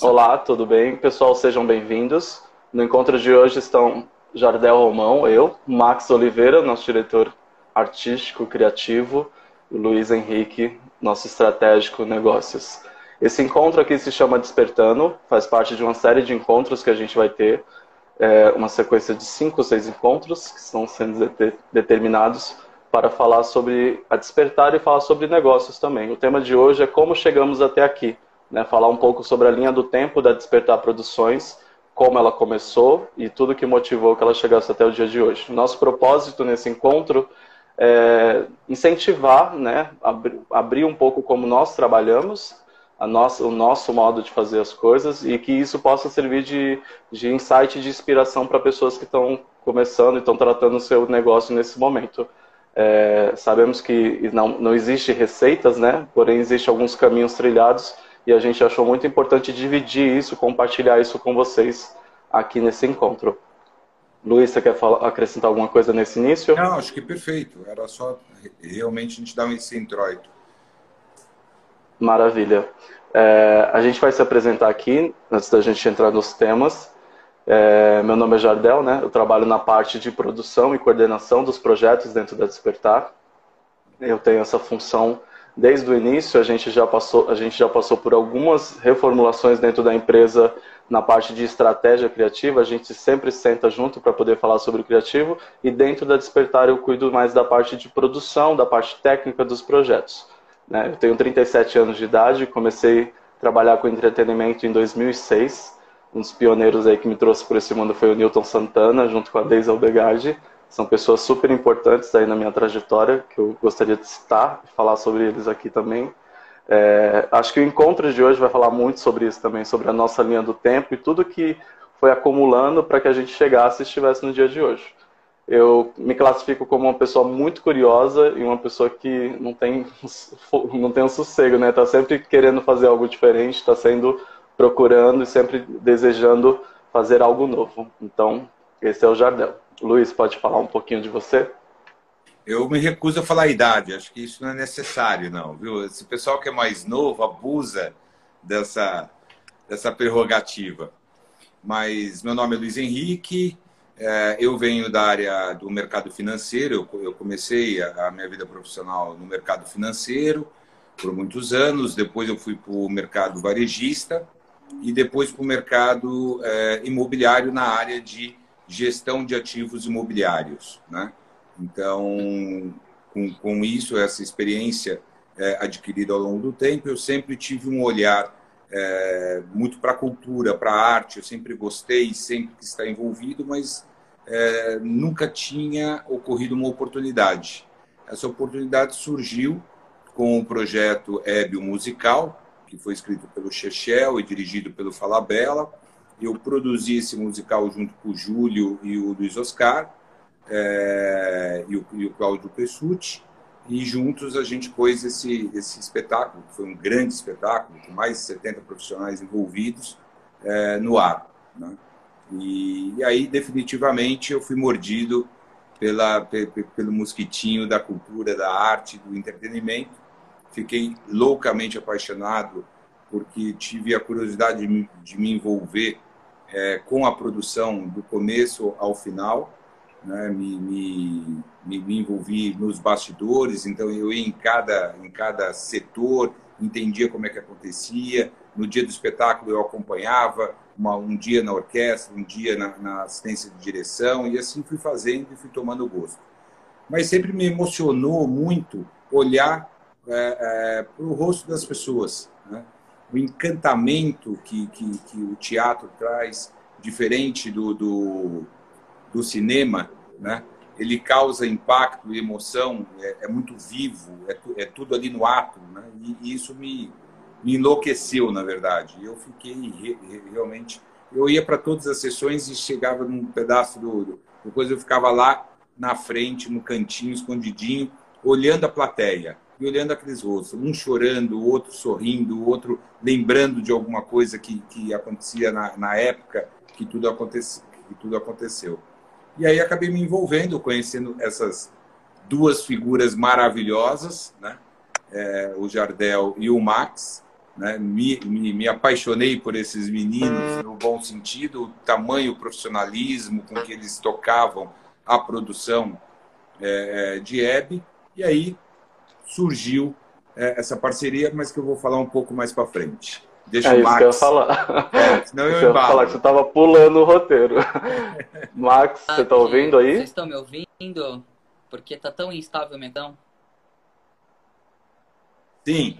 Olá, tudo bem? Pessoal, sejam bem-vindos. No encontro de hoje estão Jardel Romão, eu, Max Oliveira, nosso diretor artístico, criativo, e Luiz Henrique, nosso estratégico negócios. Esse encontro aqui se chama Despertando, faz parte de uma série de encontros que a gente vai ter, é, uma sequência de cinco ou seis encontros que estão sendo determinados para falar sobre a despertar e falar sobre negócios também. O tema de hoje é como chegamos até aqui, né? falar um pouco sobre a linha do tempo da Despertar Produções, como ela começou e tudo que motivou que ela chegasse até o dia de hoje. Nosso propósito nesse encontro é incentivar, né, abrir, abrir um pouco como nós trabalhamos, a nossa, o nosso modo de fazer as coisas e que isso possa servir de, de insight de inspiração para pessoas que estão começando e estão tratando o seu negócio nesse momento. É, sabemos que não, não existe receitas, né? Porém, existem alguns caminhos trilhados e a gente achou muito importante dividir isso, compartilhar isso com vocês aqui nesse encontro. Luiz, você quer falar, acrescentar alguma coisa nesse início? Não, acho que perfeito. Era só realmente a gente dar esse introito. Maravilha. É, a gente vai se apresentar aqui, antes da gente entrar nos temas. É, meu nome é Jardel, né? Eu trabalho na parte de produção e coordenação dos projetos dentro da Despertar. Eu tenho essa função desde o início. A gente já passou, a gente já passou por algumas reformulações dentro da empresa na parte de estratégia criativa, a gente sempre senta junto para poder falar sobre o criativo e dentro da Despertar eu cuido mais da parte de produção, da parte técnica dos projetos. Né? Eu tenho 37 anos de idade, comecei a trabalhar com entretenimento em 2006. Um dos pioneiros aí que me trouxe por esse mundo foi o Newton Santana, junto com a Deise Albegardi. São pessoas super importantes aí na minha trajetória, que eu gostaria de citar e falar sobre eles aqui também. É, acho que o encontro de hoje vai falar muito sobre isso também, sobre a nossa linha do tempo e tudo que foi acumulando para que a gente chegasse e estivesse no dia de hoje. Eu me classifico como uma pessoa muito curiosa e uma pessoa que não tem, não tem um sossego, né? Está sempre querendo fazer algo diferente, está sendo procurando e sempre desejando fazer algo novo. Então, esse é o Jardel. Luiz, pode falar um pouquinho de você? Eu me recuso a falar a idade, acho que isso não é necessário, não, viu? Esse pessoal que é mais novo abusa dessa, dessa prerrogativa. Mas meu nome é Luiz Henrique, é, eu venho da área do mercado financeiro, eu comecei a minha vida profissional no mercado financeiro por muitos anos, depois eu fui para o mercado varejista e depois para o mercado é, imobiliário na área de gestão de ativos imobiliários, né? Então, com, com isso, essa experiência é, adquirida ao longo do tempo, eu sempre tive um olhar é, muito para a cultura, para a arte. Eu sempre gostei, sempre que está envolvido, mas é, nunca tinha ocorrido uma oportunidade. Essa oportunidade surgiu com o projeto Ébio Musical, que foi escrito pelo Chechel e dirigido pelo Falabella. Eu produzi esse musical junto com o Júlio e o Luiz Oscar é, e, o, e o Cláudio Pessutti, e juntos a gente pôs esse, esse espetáculo, que foi um grande espetáculo, com mais de 70 profissionais envolvidos, é, no ar. Né? E, e, aí, definitivamente, eu fui mordido pela, pelo mosquitinho da cultura, da arte, do entretenimento. Fiquei loucamente apaixonado, porque tive a curiosidade de, de me envolver é, com a produção do começo ao final né, me, me, me, me, envolvi nos bastidores, então eu ia em cada, em cada setor, entendia como é que acontecia. No dia do espetáculo eu acompanhava, uma, um dia na orquestra, um dia na, na, assistência de direção, e assim fui fazendo e fui tomando gosto. Mas sempre me emocionou muito olhar é, é, para o rosto das pessoas? O encantamento que, que, que o teatro traz, diferente do, do do cinema, né? ele causa impacto e emoção, é, é muito vivo, é, é, tudo ali no ato, né? e, e, isso me, me enlouqueceu, na verdade. Eu fiquei re, realmente. Eu ia para todas as sessões e chegava num pedaço do. Depois eu ficava lá na frente, no cantinho, escondidinho, olhando a plateia e olhando aqueles rostos, um chorando, o outro sorrindo, o outro lembrando de alguma coisa que, que acontecia na, na época que tudo, acontece, que tudo aconteceu. E aí acabei me envolvendo, conhecendo essas duas figuras maravilhosas, né? É, o Jardel e o Max. né? me, me, me, apaixonei por esses meninos no bom sentido, o tamanho, o profissionalismo com que eles tocavam a produção é, é de Hebe, e aí surgiu é, essa parceria, mas que eu vou falar um pouco mais para frente. Deixa é o Max. Isso que eu ia falar. É, senão eu, eu falar que você estava pulando o roteiro. Max, ah, você está ouvindo aí? Vocês estão me ouvindo? Porque tá tão instável, então. Sim.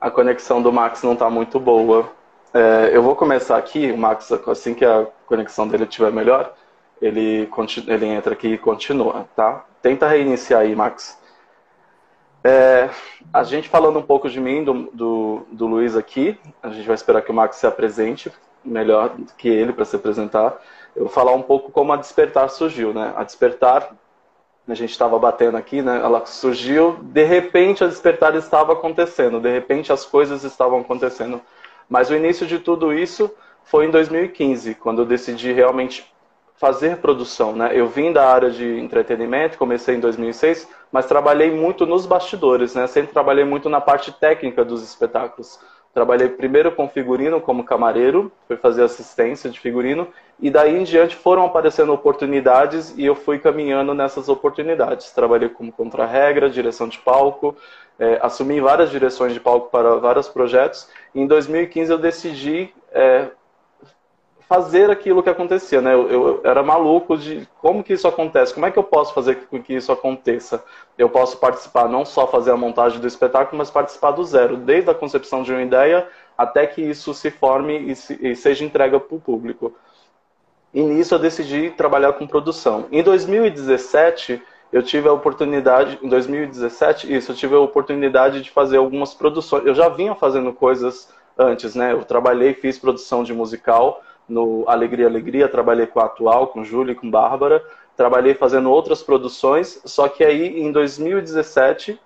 A conexão do Max não está muito boa. É, eu vou começar aqui, o Max, assim que a conexão dele estiver melhor, ele, ele entra aqui e continua, tá? Tenta reiniciar aí, Max. É, a gente falando um pouco de mim, do, do, do, Luiz aqui, a gente vai esperar que o Max se apresente melhor que ele para se apresentar. Eu vou falar um pouco como a Despertar surgiu, né? A Despertar, a gente estava batendo aqui, né? Ela surgiu, de repente a Despertar estava acontecendo, de repente as coisas estavam acontecendo. Mas o início de tudo isso foi em 2015, quando eu decidi realmente fazer produção, né? Eu vim da área de entretenimento, comecei em 2006, mas trabalhei muito nos bastidores, né? Sempre trabalhei muito na parte técnica dos espetáculos. Trabalhei primeiro com figurino como camareiro, fui fazer assistência de figurino, e daí em diante foram aparecendo oportunidades e eu fui caminhando nessas oportunidades. Trabalhei como contra-regra, direção de palco, é, assumi várias direções de palco para vários projetos. E em 2015 eu decidi é, fazer aquilo que acontecia, né? Eu, eu, era maluco de como que isso acontece, como é que eu posso fazer com que isso aconteça? Eu posso participar, não só fazer a montagem do espetáculo, mas participar do zero, desde a concepção de uma ideia até que isso se forme e, se, e seja entregue para o público. E nisso eu decidi trabalhar com produção. Em 2017, eu tive a oportunidade, em 2017, isso, eu tive a oportunidade de fazer algumas produções. Eu já vinha fazendo coisas antes, né? Eu trabalhei, fiz produção de musical, no Alegria Alegria, trabalhei com a Atual, com Júlia e com Bárbara, trabalhei fazendo outras produções, só que aí em 2017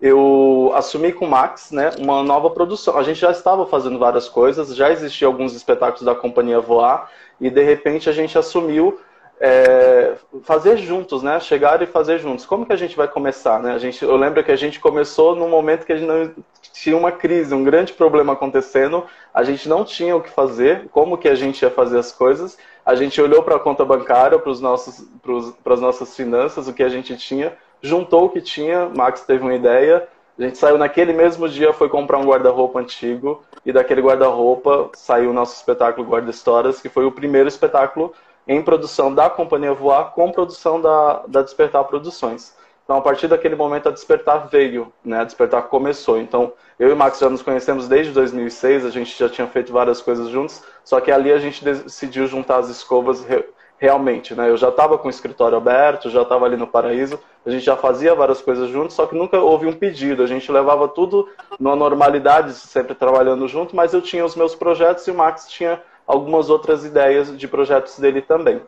eu assumi com o Max né, uma nova produção. A gente já estava fazendo várias coisas, já existiam alguns espetáculos da companhia Voar, e de repente a gente assumiu é, fazer juntos, né? Chegar e fazer juntos. Como que a gente vai começar, né? A gente, eu lembro que a gente começou num momento que a gente não tinha uma crise, um grande problema acontecendo. A gente não tinha o que fazer. Como que a gente ia fazer as coisas? A gente olhou para a conta bancária, para as nossas finanças, o que a gente tinha, juntou o que tinha. Max teve uma ideia. A gente saiu naquele mesmo dia, foi comprar um guarda-roupa antigo e daquele guarda-roupa saiu o nosso espetáculo Guarda Histórias, que foi o primeiro espetáculo em produção da Companhia Voar com produção da, da Despertar Produções. Então, a partir daquele momento, a Despertar veio, né? A Despertar começou. Então, eu e o Max já nos conhecemos desde 2006, a gente já tinha feito várias coisas juntos, só que ali a gente decidiu juntar as escovas re realmente, né? Eu já estava com o escritório aberto, já estava ali no Paraíso, a gente já fazia várias coisas juntos, só que nunca houve um pedido. A gente levava tudo numa normalidade, sempre trabalhando junto, mas eu tinha os meus projetos e o Max tinha algumas outras ideias de projetos dele também.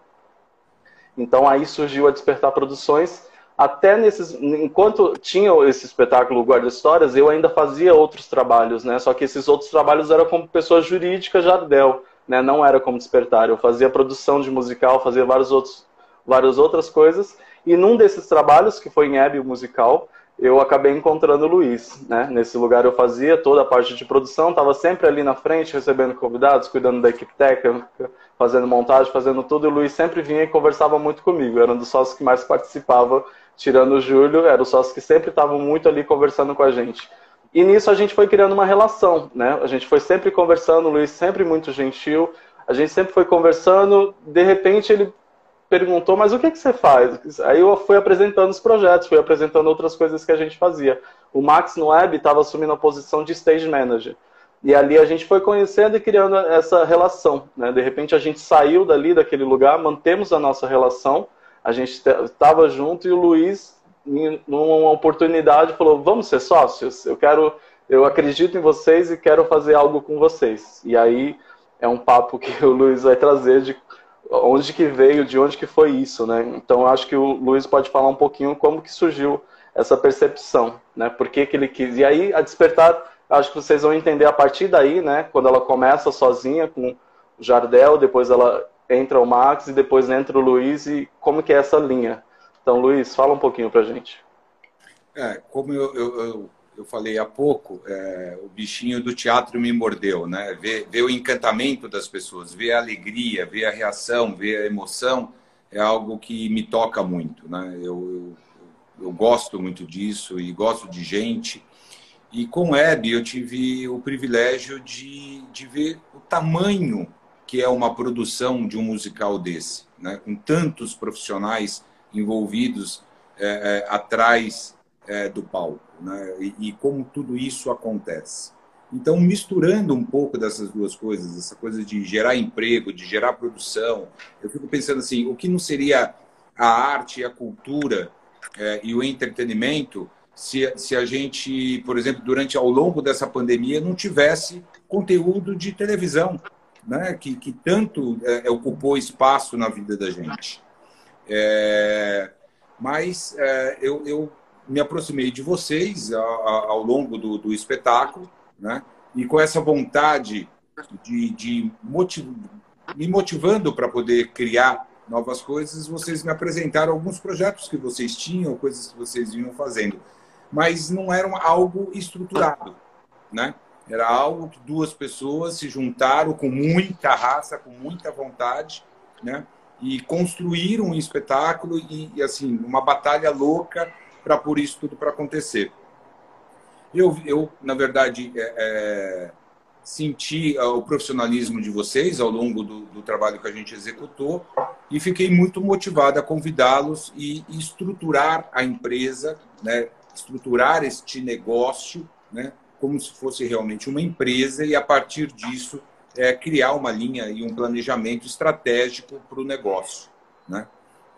Então aí surgiu a Despertar Produções. Até nesses, enquanto tinha esse espetáculo Guarda Histórias, eu ainda fazia outros trabalhos, né? Só que esses outros trabalhos eram como pessoa jurídica Jardel, né? Não era como Despertar. Eu fazia produção de musical, fazia vários outros, várias outras coisas. E num desses trabalhos, que foi em Hebe, o musical, eu acabei encontrando o Luiz. Né? Nesse lugar eu fazia toda a parte de produção, estava sempre ali na frente, recebendo convidados, cuidando da equipe técnica, fazendo montagem, fazendo tudo. E o Luiz sempre vinha e conversava muito comigo. Era um dos sócios que mais participava, tirando o Júlio, era o sócio que sempre estava muito ali conversando com a gente. E nisso a gente foi criando uma relação, né? A gente foi sempre conversando, o Luiz sempre muito gentil, a gente sempre foi conversando, de repente ele perguntou, mas o que, que você faz? Aí eu fui apresentando os projetos, fui apresentando outras coisas que a gente fazia. O Max no Web estava assumindo a posição de stage manager. E ali a gente foi conhecendo e criando essa relação. Né? De repente a gente saiu dali, daquele lugar, mantemos a nossa relação, a gente estava junto e o Luiz, numa oportunidade, falou: vamos ser sócios? Eu quero, eu acredito em vocês e quero fazer algo com vocês. E aí é um papo que o Luiz vai trazer de onde que veio, de onde que foi isso, né? Então acho que o Luiz pode falar um pouquinho como que surgiu essa percepção, né? Por que, que ele quis. E aí a despertar, acho que vocês vão entender a partir daí, né? Quando ela começa sozinha com o Jardel, depois ela entra o Max e depois entra o Luiz e como que é essa linha. Então, Luiz, fala um pouquinho pra gente. É, como eu, eu, eu, eu falei há pouco, é, o bichinho do teatro me mordeu, né? Ver, ver o encantamento das pessoas, ver a alegria, ver a reação, ver a emoção, é algo que me toca muito, né? Eu, eu, eu gosto muito disso e gosto de gente. E com Web eu tive o privilégio de, de ver o tamanho que é uma produção de um musical desse, né? com tantos profissionais envolvidos é, é, atrás é, do palco, né? E, e, como tudo isso acontece. Então, misturando um pouco dessas duas coisas, essa coisa de gerar emprego, de gerar produção, eu fico pensando assim, o que não seria a arte, a cultura é, e o entretenimento se, se a gente, por exemplo, durante ao longo dessa pandemia não tivesse conteúdo de televisão, né? que, que tanto é, ocupou espaço na vida da gente. É, mas é, eu, eu me aproximei de vocês ao, longo do, do, espetáculo, né? E com essa vontade de, de motiv... me motivando para poder criar novas coisas, vocês me apresentaram alguns projetos que vocês tinham, coisas que vocês vinham fazendo, mas não eram algo estruturado, né? Era algo que duas pessoas se juntaram com muita raça, com muita vontade, né? E construíram um espetáculo e, e assim uma batalha louca para pôr isso tudo para acontecer. Eu, eu, na verdade, é, é, senti o profissionalismo de vocês ao longo do, do, trabalho que a gente executou e fiquei muito motivado a convidá-los e estruturar a empresa, né, estruturar este negócio, né, como se fosse realmente uma empresa e a partir disso é, criar uma linha e um planejamento estratégico para o negócio, né?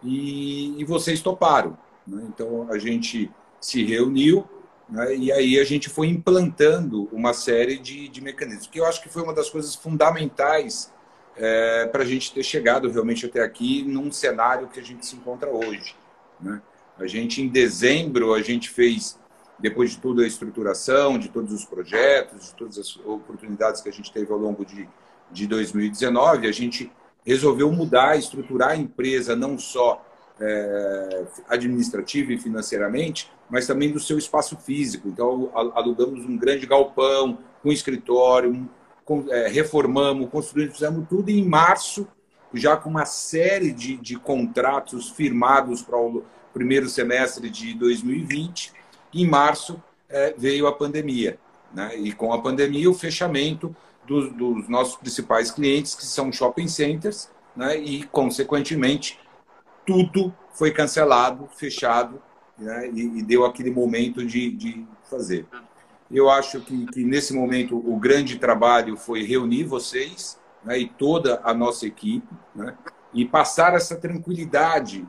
E, e vocês toparam. Né? Então, a gente se reuniu né? e aí a gente foi implantando uma série de, de mecanismos, que eu acho que foi uma das coisas fundamentais é, para a gente ter chegado realmente até aqui num cenário que a gente se encontra hoje. Né? A gente, em dezembro, a gente fez, depois de toda a estruturação, de todos os projetos, de todas as oportunidades que a gente teve ao longo de, de 2019, a gente resolveu mudar, estruturar a empresa não só é, administrativa e financeiramente, mas também do seu espaço físico. Então, alugamos um grande galpão, um escritório, com, é, reformamos, construímos, fizemos tudo em março, já com uma série de, de contratos firmados para o primeiro semestre de 2020. Em março é, veio a pandemia. Né? E com a pandemia, o fechamento dos, dos nossos principais clientes, que são shopping centers, né? e, consequentemente, tudo foi cancelado, fechado, né? e, e, deu aquele momento de, de fazer. Eu acho que, que, nesse momento o grande trabalho foi reunir vocês né? e toda a nossa equipe né? e passar essa tranquilidade.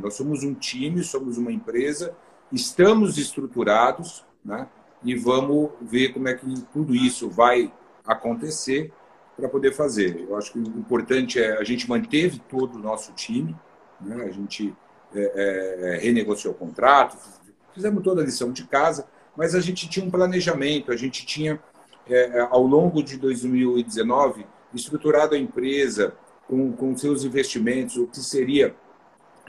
Nós somos um time, somos uma empresa, estamos estruturados né? e vamos ver como é que tudo isso vai acontecer para poder fazer. Eu acho que o importante é a gente manteve todo o nosso time, né? A gente é, é, é, renegociou o contrato, fizemos toda a lição de casa, mas a gente tinha um planejamento, a gente tinha, é, é ao longo de 2019, estruturado a empresa com, com seus investimentos, o que seria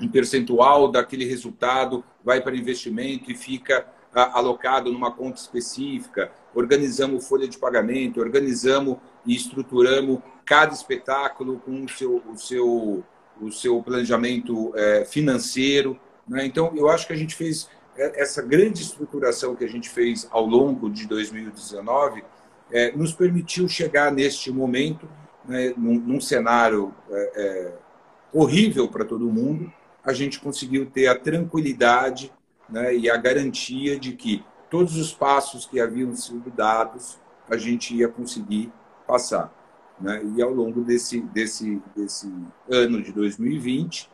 um percentual daquele resultado vai para investimento e fica alocado numa conta específica, organizamos folha de pagamento, organizamos e estruturamos cada espetáculo com o seu, o seu o seu planejamento é, financeiro. Né? Então, eu acho que a gente fez essa grande estruturação que a gente fez ao longo de 2019 é, nos permitiu chegar neste momento, né, num, num, cenário é, é, horrível para todo mundo, a gente conseguiu ter a tranquilidade né, e a garantia de que todos os passos que haviam sido dados a gente ia conseguir passar. Né? E ao longo desse, desse, desse ano de 2020,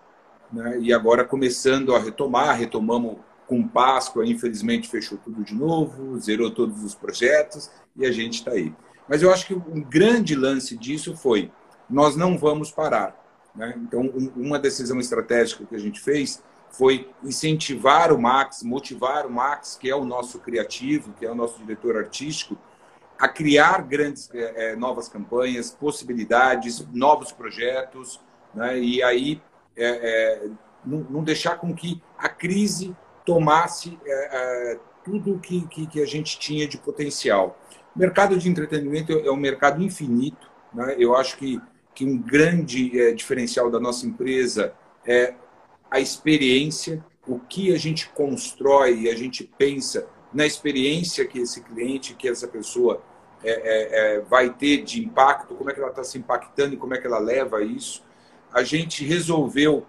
né? e agora começando a retomar, retomamos com Páscoa, infelizmente fechou tudo de novo, zerou todos os projetos e a gente está aí. Mas eu acho que um grande lance disso foi: nós não vamos parar. Né? Então, uma decisão estratégica que a gente fez foi incentivar o Max, motivar o Max, que é o nosso criativo, que é o nosso diretor artístico, a criar grandes é, novas campanhas, possibilidades, novos projetos, né? e aí é, é, não, deixar com que a crise tomasse tudo que, que, que, a gente tinha de potencial. O mercado de entretenimento é um mercado infinito. Né? Eu acho que, que um grande diferencial da nossa empresa é a experiência, o que a gente constrói e a gente pensa na experiência que esse cliente, que essa pessoa é, é, é vai ter de impacto, como é que ela está se impactando e como é que ela leva isso. A gente resolveu,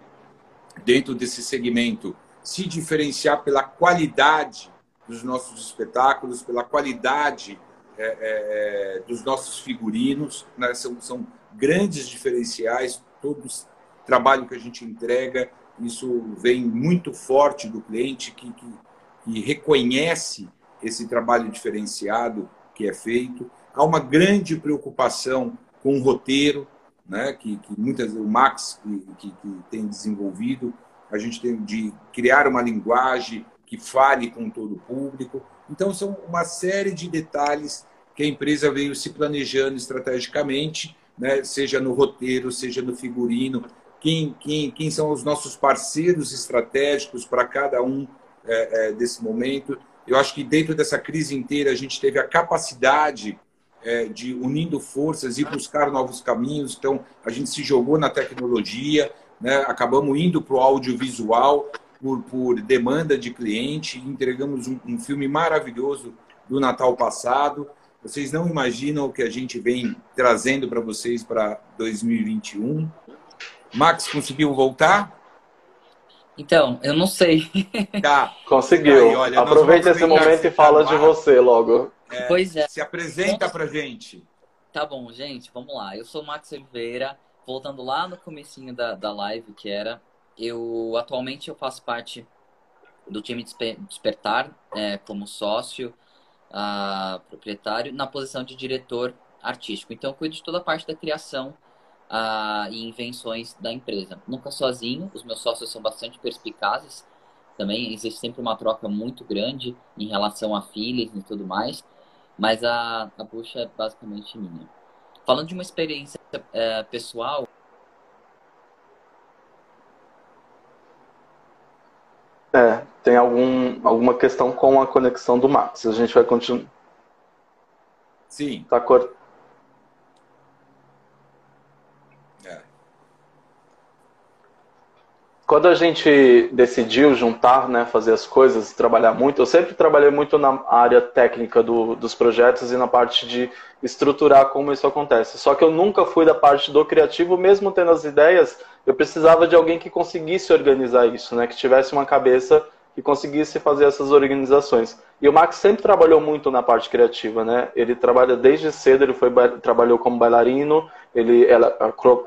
dentro desse segmento, se diferenciar pela qualidade dos nossos espetáculos, pela qualidade é, é, é dos nossos figurinos. Né? São, são grandes diferenciais, todo o trabalho que a gente entrega, isso vem muito forte do cliente que, que, que reconhece esse trabalho diferenciado que é feito. Há uma grande preocupação com o roteiro, né, que, que muitas o Max que, que, que, tem desenvolvido, a gente tem de criar uma linguagem que fale com todo o público. Então são uma série de detalhes que a empresa veio se planejando estrategicamente, né, seja no roteiro, seja no figurino, quem, quem, quem são os nossos parceiros estratégicos para cada um é, é, desse momento. Eu acho que dentro dessa crise inteira a gente teve a capacidade é, de, unindo forças, e buscar novos caminhos. Então, a gente se jogou na tecnologia, né? acabamos indo para o audiovisual por, por demanda de cliente, entregamos um, um filme maravilhoso do Natal passado. Vocês não imaginam o que a gente vem trazendo para vocês para 2021. Max conseguiu voltar? Então, eu não sei. Tá. Conseguiu. Aí, olha, Aproveita esse momento e fala de você logo. É, pois é. Se apresenta pra gente. Tá bom, gente, vamos lá. Eu sou o Max Oliveira, voltando lá no comecinho da, da live, que era... Eu, atualmente, eu faço parte do time Despertar, é, como sócio, uh, proprietário, na posição de diretor artístico. Então, eu cuido de toda a parte da criação uh, e invenções da empresa. Nunca sozinho, os meus sócios são bastante perspicazes. Também existe sempre uma troca muito grande em relação a filhos e tudo mais, mas a, a bucha é basicamente minha. Falando de uma experiência é, pessoal, É, tem algum, alguma questão com a conexão do Max. A gente vai continuar. Sim. Tá cortando. Quando a gente decidiu juntar, né, fazer as coisas, trabalhar muito, eu sempre trabalhei muito na área técnica do, dos projetos e na parte de estruturar como isso acontece. Só que eu nunca fui da parte do criativo, mesmo tendo as ideias, eu precisava de alguém que conseguisse organizar isso, né, que tivesse uma cabeça que conseguisse fazer essas organizações. E o Max sempre trabalhou muito na parte criativa, né? Ele trabalha desde cedo, ele foi trabalhou como bailarino, ele é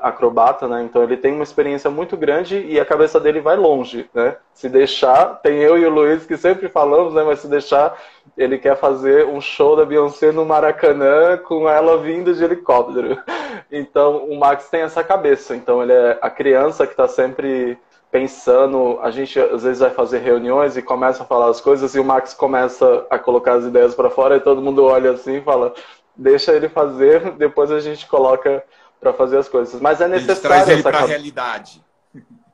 acrobata, né? Então ele tem uma experiência muito grande e a cabeça dele vai longe, né? Se deixar, tem eu e o Luiz que sempre falamos, né? Mas se deixar, ele quer fazer um show da Beyoncé no Maracanã com ela vindo de helicóptero. Então o Max tem essa cabeça. Então ele é a criança que está sempre pensando, a gente às vezes vai fazer reuniões e começa a falar as coisas e o Max começa a colocar as ideias para fora e todo mundo olha assim e fala, deixa ele fazer, depois a gente coloca para fazer as coisas. Mas é necessário traz ele para a realidade.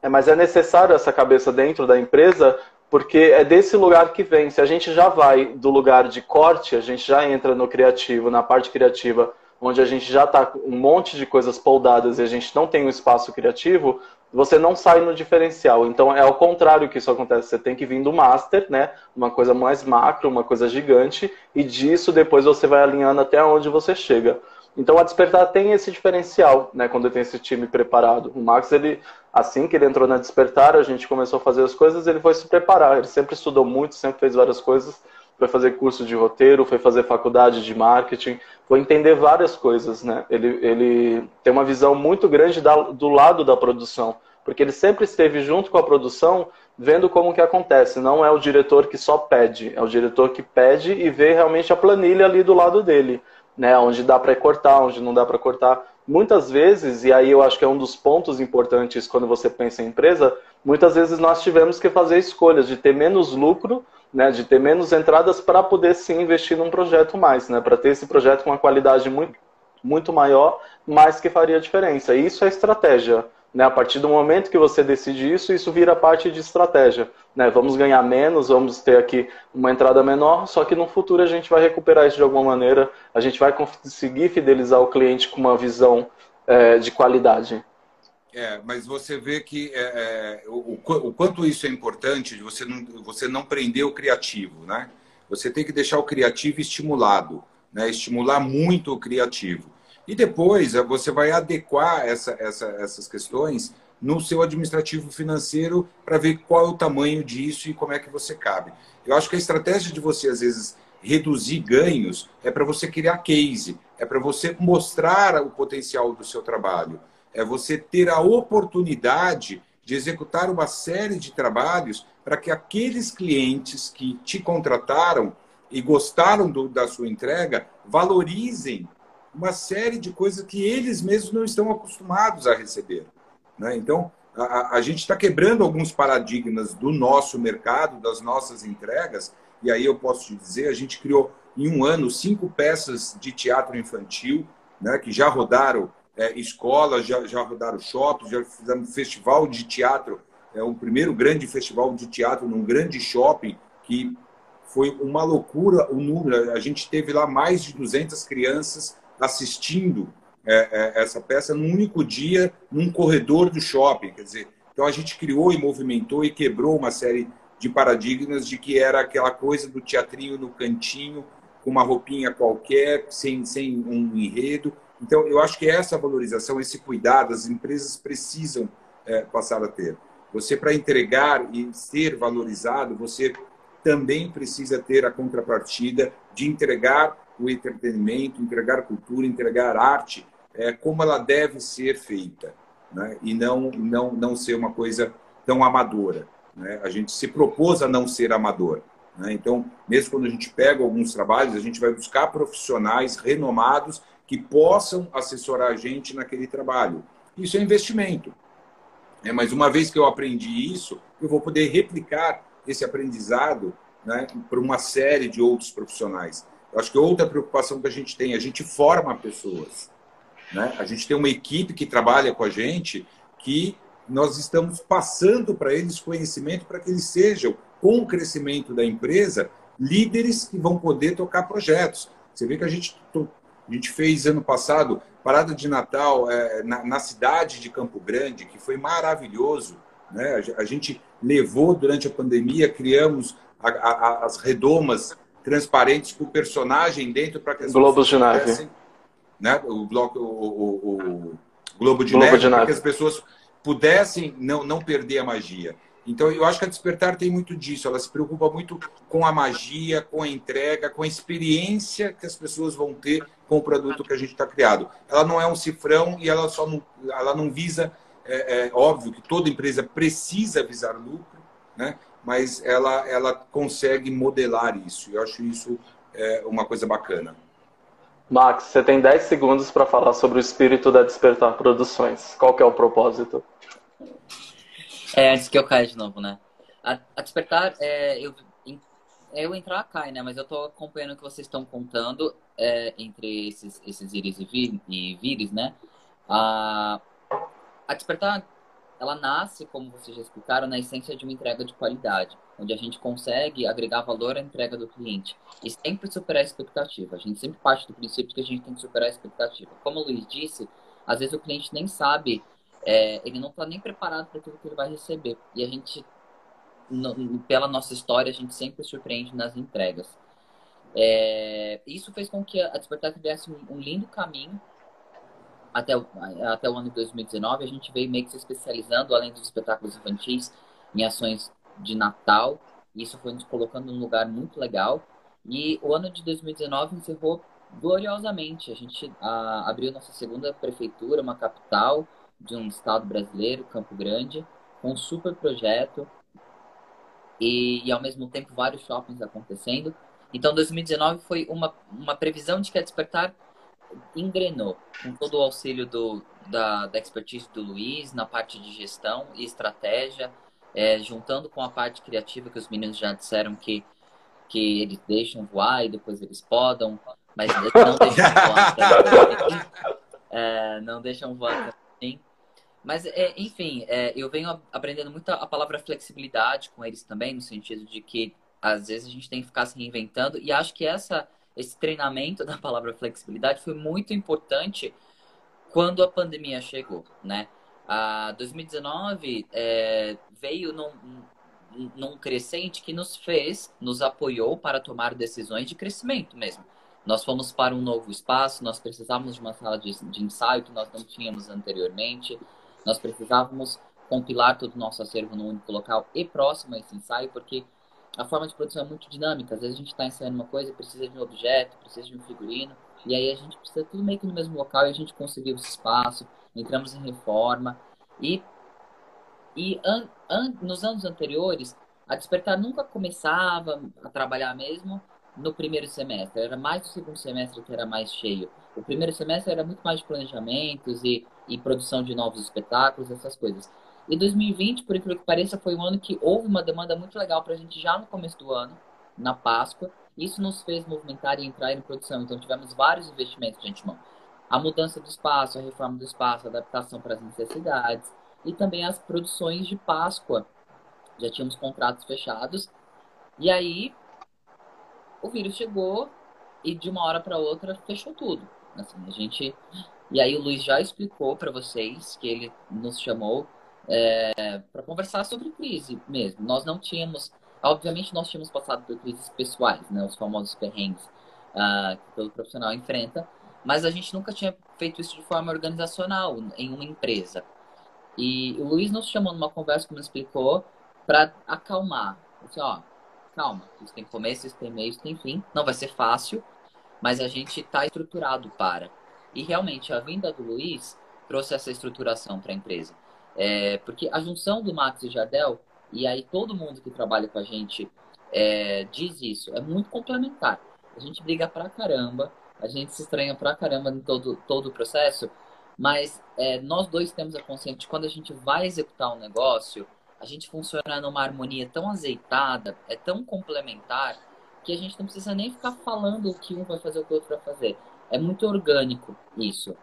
É, mas é necessário essa cabeça dentro da empresa porque é desse lugar que vem. Se a gente já vai do lugar de corte, a gente já entra no criativo, na parte criativa, onde a gente já está com um monte de coisas poldadas e a gente não tem um espaço criativo, você não sai no diferencial. Então é ao contrário que isso acontece. Você tem que vir do master, né? Uma coisa mais macro, uma coisa gigante, e disso depois você vai alinhando até onde você chega. Então a Despertar tem esse diferencial, né? Quando tem esse time preparado. O Max, ele, assim que ele entrou na Despertar, a gente começou a fazer as coisas, ele foi se preparar. Ele sempre estudou muito, sempre fez várias coisas. Foi fazer curso de roteiro, foi fazer faculdade de marketing, foi entender várias coisas, né? Ele, ele tem uma visão muito grande da, do lado da produção, porque ele sempre esteve junto com a produção, vendo como que acontece. Não é o diretor que só pede, é o diretor que pede e vê realmente a planilha ali do lado dele, né? Onde dá para cortar, onde não dá para cortar. Muitas vezes, e aí eu acho que é um dos pontos importantes quando você pensa em empresa, muitas vezes nós tivemos que fazer escolhas de ter menos lucro né, de ter menos entradas para poder sim investir num projeto mais, né, para ter esse projeto com uma qualidade muito, muito maior, mas que faria diferença. E isso é estratégia. Né? A partir do momento que você decide isso, isso vira parte de estratégia. Né? Vamos ganhar menos, vamos ter aqui uma entrada menor, só que no futuro a gente vai recuperar isso de alguma maneira, a gente vai conseguir fidelizar o cliente com uma visão é, de qualidade. É, mas você vê que é, é, o, o, quanto isso é importante você não, você não prender o criativo, né? Você tem que deixar o criativo estimulado, né? Estimular muito o criativo. E depois eh, você vai adequar essa, essa, essas questões no seu administrativo financeiro para ver qual é o tamanho disso e como é que você cabe. Eu acho que a estratégia de você, às vezes, reduzir ganhos é para você criar case, é para você mostrar o potencial do seu trabalho, é você ter a oportunidade de executar uma série de trabalhos para que aqueles clientes que te contrataram e gostaram do, da sua entrega valorizem uma série de coisas que eles mesmos não estão acostumados a receber. Né? Então, a, a gente está quebrando alguns paradigmas do nosso mercado, das nossas entregas, e aí eu posso te dizer, a gente criou em um ano cinco peças de teatro infantil, né, que já rodaram é, escolas, já, já rodaram shoppings, já fizemos festival de teatro, é o primeiro grande festival de teatro num grande shopping, que foi uma loucura o número. A gente teve lá mais de 200 crianças assistindo é, é, essa peça num único dia, num corredor do shopping. Quer dizer, então a gente criou e movimentou e quebrou uma série de paradigmas de que era aquela coisa do teatrinho no cantinho, com uma roupinha qualquer, sem, sem um enredo. Então, eu acho que essa valorização, esse cuidado, as empresas precisam é, passar a ter. Você, para entregar e ser valorizado, você também precisa ter a contrapartida de entregar o entretenimento, entregar cultura, entregar arte, é, como ela deve ser feita, né? e não, não, não ser uma coisa tão amadora. Né? A gente se propôs a não ser amador. Né? Então, mesmo quando a gente pega alguns trabalhos, a gente vai buscar profissionais renomados que possam assessorar a gente naquele trabalho. Isso é investimento. É, mas uma vez que eu aprendi isso, eu vou poder replicar esse aprendizado né, para uma série de outros profissionais. Eu acho que outra preocupação que a gente tem, a gente forma pessoas. Né? A gente tem uma equipe que trabalha com a gente que nós estamos passando para eles conhecimento para que eles sejam, com o crescimento da empresa, líderes que vão poder tocar projetos. Você vê que a gente, a gente fez ano passado parada de Natal é, na, na, cidade de Campo Grande, que foi maravilhoso. Né? A, gente levou durante a pandemia, criamos a, a, as redomas transparentes com o personagem dentro para que as Globos de neve. Né? O, bloco, o, o, o Globo de Globo neve, para que as pessoas pudessem não, não perder a magia. Então, eu acho que a Despertar tem muito disso. Ela se preocupa muito com a magia, com a entrega, com a experiência que as pessoas vão ter com o produto que a gente está criado. Ela não é um cifrão e ela só não, ela não visa. É, é óbvio que toda empresa precisa visar lucro, né? mas ela, ela consegue modelar isso. Eu acho isso é, uma coisa bacana. Max, você tem 10 segundos para falar sobre o espírito da Despertar Produções. Qual que é o propósito? É, antes que eu caia de novo, né? A, a Despertar, é, eu, eu entrar cai, né? Mas eu estou acompanhando o que vocês estão contando é, entre esses, esses íris e, vir, e vires, né? A, a Despertar ela nasce, como vocês já explicaram, na essência de uma entrega de qualidade, onde a gente consegue agregar valor à entrega do cliente e sempre superar a expectativa. A gente sempre parte do princípio que a gente tem que superar a expectativa. Como o Luiz disse, às vezes o cliente nem sabe, é, ele não está nem preparado para aquilo que ele vai receber. E a gente, no, pela nossa história, a gente sempre surpreende nas entregas. É, isso fez com que a Despertar tivesse um, lindo caminho até o, até o ano de 2019, a gente veio meio que se especializando, além dos espetáculos infantis, em ações de Natal. Isso foi nos colocando num lugar muito legal. E o ano de 2019 encerrou gloriosamente. A gente a, abriu nossa segunda prefeitura, uma capital de um estado brasileiro, Campo Grande, com um super projeto e, e ao mesmo tempo vários shoppings acontecendo. Então 2019 foi uma, uma previsão de que a Despertar engrenou com todo o auxílio do, da, da expertise do Luiz na parte de gestão e estratégia, é, juntando com a parte criativa que os meninos já disseram que, que eles deixam voar e depois eles podam, mas não deixam voar também. É, não deixam voar. Mas, é, enfim, é, eu venho aprendendo muito a palavra flexibilidade com eles também, no sentido de que às vezes a gente tem que ficar se reinventando. E acho que essa, esse treinamento da palavra flexibilidade foi muito importante quando a pandemia chegou, né? A 2019 é, veio num, num crescente que nos fez, nos apoiou para tomar decisões de crescimento mesmo. Nós fomos para um novo espaço, nós precisávamos de uma sala de, de ensaio que nós não tínhamos anteriormente, nós precisávamos compilar todo o nosso acervo num único local e próximo a esse ensaio, porque a forma de produção é muito dinâmica. Às vezes a gente está ensaiando uma coisa, precisa de um objeto, precisa de um figurino, e aí a gente precisa tudo meio que no mesmo local e a gente conseguiu esse espaço, entramos em reforma. E, e an, an, nos anos anteriores, a Despertar nunca começava a trabalhar mesmo no primeiro semestre. Era mais no segundo semestre que era mais cheio. O primeiro semestre era muito mais de planejamentos e, e produção de novos espetáculos, essas coisas. E 2020, por incrível que pareça, foi um ano que houve uma demanda muito legal para a gente já no começo do ano, na Páscoa. Isso nos fez movimentar e entrar em produção. Então, tivemos vários investimentos de antemão. A mudança do espaço, a reforma do espaço, a adaptação para as necessidades e também as produções de Páscoa. Já tínhamos contratos fechados. E aí, o vírus chegou e de uma hora para outra fechou tudo. Assim, a gente e aí o Luiz já explicou para vocês que ele nos chamou é, para conversar sobre crise mesmo. Nós não tínhamos, obviamente, nós tínhamos passado por crises pessoais, né, os famosos perrengues uh, que todo profissional enfrenta, mas a gente nunca tinha feito isso de forma organizacional em uma empresa. E o Luiz nos chamou numa conversa, como explicou, para acalmar. Assim, ó, calma, isso tem começo, isso tem meio, isso tem fim. Não vai ser fácil, mas a gente está estruturado para. E realmente a vinda do Luiz trouxe essa estruturação para a empresa. É, porque a junção do Max e Jardel, e aí todo mundo que trabalha com a gente é, diz isso, é muito complementar. A gente briga pra caramba, a gente se estranha pra caramba em todo, todo o processo, mas é, nós dois temos a consciência de quando a gente vai executar um negócio, a gente funciona numa harmonia tão azeitada, é tão complementar, que a gente não precisa nem ficar falando o que um vai fazer o que o outro vai fazer. É muito orgânico isso.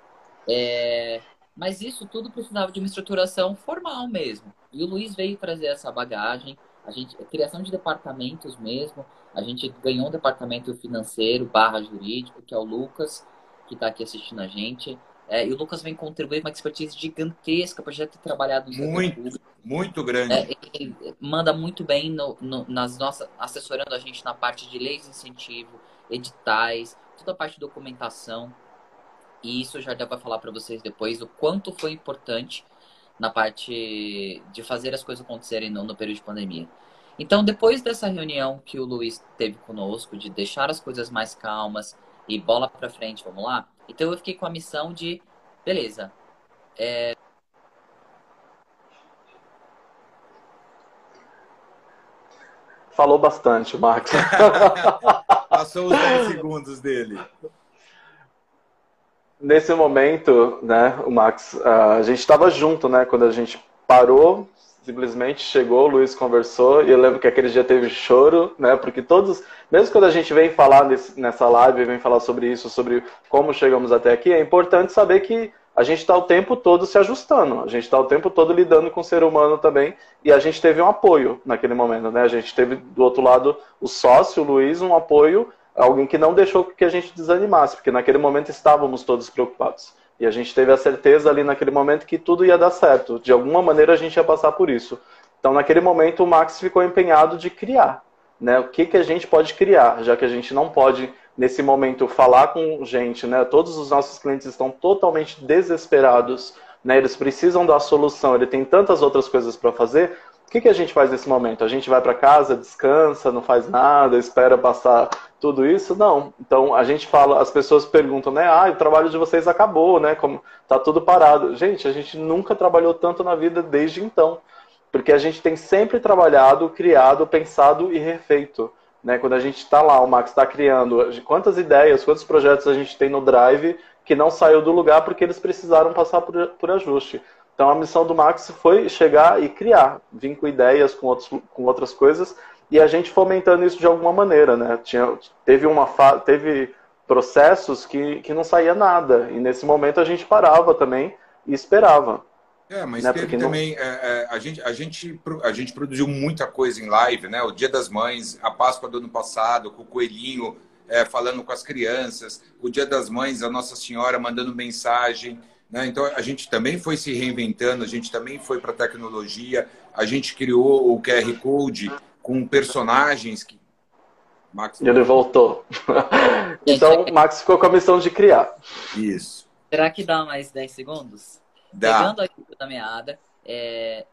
É... Mas isso tudo precisava de uma estruturação formal mesmo. E o Luiz veio trazer essa bagagem, a gente, a criação de departamentos mesmo. A gente ganhou um departamento financeiro barra jurídico, que é o Lucas, que está aqui assistindo a gente. É, e o Lucas vem contribuir com uma expertise gigantesca para já ter trabalhado muito, muito grande. É, ele manda muito bem no, no, nas nossas, assessorando a gente na parte de leis de incentivo, editais, toda a parte de documentação. E isso já vai falar para vocês depois o quanto foi importante na parte de fazer as coisas acontecerem no, no período de pandemia. Então, depois dessa reunião que o Luiz teve conosco, de deixar as coisas mais calmas e bola para frente, vamos lá, então eu fiquei com a missão de, beleza, é... Falou bastante, Max. Passou os 10 segundos dele. Nesse momento, né, o Max, a gente estava junto, né, quando a gente parou, simplesmente chegou, o Luiz conversou, e eu lembro que aquele dia teve choro, né? Porque todos, mesmo quando a gente vem falar nesse, nessa live, vem falar sobre isso, sobre como chegamos até aqui, é importante saber que a gente está o tempo todo se ajustando, a gente está o tempo todo lidando com o ser humano também, e a gente teve um apoio naquele momento, né? A gente teve do outro lado o sócio, o Luiz, um apoio, alguém que não deixou que a gente desanimasse, porque naquele momento estávamos todos preocupados. E a gente teve a certeza ali naquele momento que tudo ia dar certo. De alguma maneira a gente ia passar por isso. Então, naquele momento, o Max ficou empenhado de criar. Né? O que, que a gente pode criar, já que a gente não pode, nesse momento, falar com gente. Né? Todos os nossos clientes estão totalmente desesperados. Né? Eles precisam da solução. Ele tem tantas outras coisas para fazer. O que, que a gente faz nesse momento? A gente vai para casa, descansa, não faz nada, espera passar tudo isso? Não. Então a gente fala, as pessoas perguntam, né? Ah, o trabalho de vocês acabou, né? Como tá tudo parado. Gente, a gente nunca trabalhou tanto na vida desde então, porque a gente tem sempre trabalhado, criado, pensado e refeito. Né? Quando a gente está lá, o Max está criando, quantas ideias, quantos projetos a gente tem no Drive que não saiu do lugar porque eles precisaram passar por, por ajuste. Então a missão do Max foi chegar e criar, vir com ideias, com, outros, com outras coisas, e a gente fomentando isso de alguma maneira, né? Tinha, teve uma teve processos que, que não saía nada, e nesse momento a gente parava também e esperava. É, mas né? teve também. Não... É, é, a, gente, a, gente, a gente produziu muita coisa em live, né? O Dia das Mães, a Páscoa do ano passado, com o Coelhinho é, falando com as crianças, o Dia das Mães, a Nossa Senhora mandando mensagem. Né? Então a gente também foi se reinventando, a gente também foi para a tecnologia, a gente criou o QR Code com personagens que. Max... Ele voltou. então, o Max ficou com a missão de criar. Isso. Será que dá mais 10 segundos? Dá. Pegando aqui da meada, é,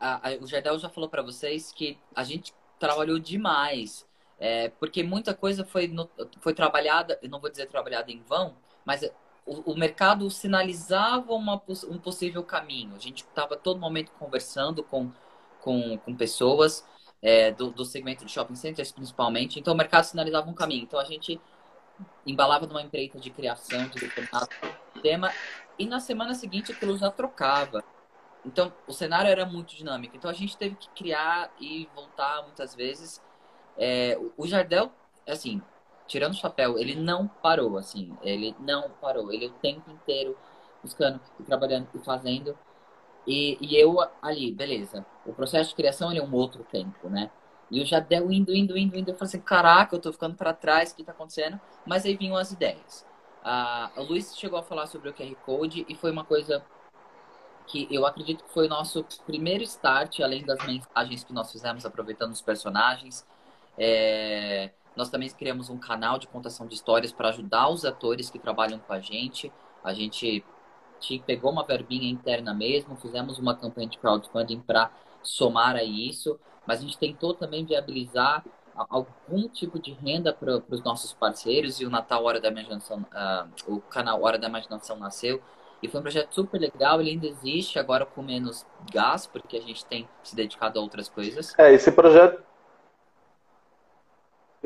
a, a, o Jardel já falou para vocês que a gente trabalhou demais. É, porque muita coisa foi, no, foi trabalhada, eu não vou dizer trabalhada em vão, mas o, o mercado sinalizava uma, um possível caminho. A gente estava todo momento conversando com, com, com pessoas é, do, do segmento de shopping centers, principalmente. Então, o mercado sinalizava um caminho. Então, a gente embalava numa empreita de criação de determinado tema e na semana seguinte aquilo já trocava. Então, o cenário era muito dinâmico. Então, a gente teve que criar e voltar muitas vezes. É, o Jardel, assim, tirando o chapéu, ele não parou, assim. Ele não parou. Ele o tempo inteiro buscando e trabalhando e fazendo. E, e eu ali, beleza. O processo de criação é um outro tempo, né? E eu já deu indo, indo, indo, indo. Eu falei assim, caraca, eu tô ficando para trás, o que tá acontecendo? Mas aí vinham as ideias. Ah, o Luiz chegou a falar sobre o QR Code e foi uma coisa que eu acredito que foi o nosso primeiro start, além das mensagens que nós fizemos aproveitando os personagens. É, nós também criamos um canal de contação de histórias para ajudar os atores que trabalham com a gente. A gente pegou uma verbinha interna mesmo, fizemos uma campanha de crowdfunding para somar a isso, mas a gente tentou também viabilizar algum tipo de renda para os nossos parceiros e o Natal Hora da Imaginação, uh, o canal Hora da Imaginação nasceu e foi um projeto super legal, ele ainda existe agora com menos gás, porque a gente tem se dedicado a outras coisas. É, esse projeto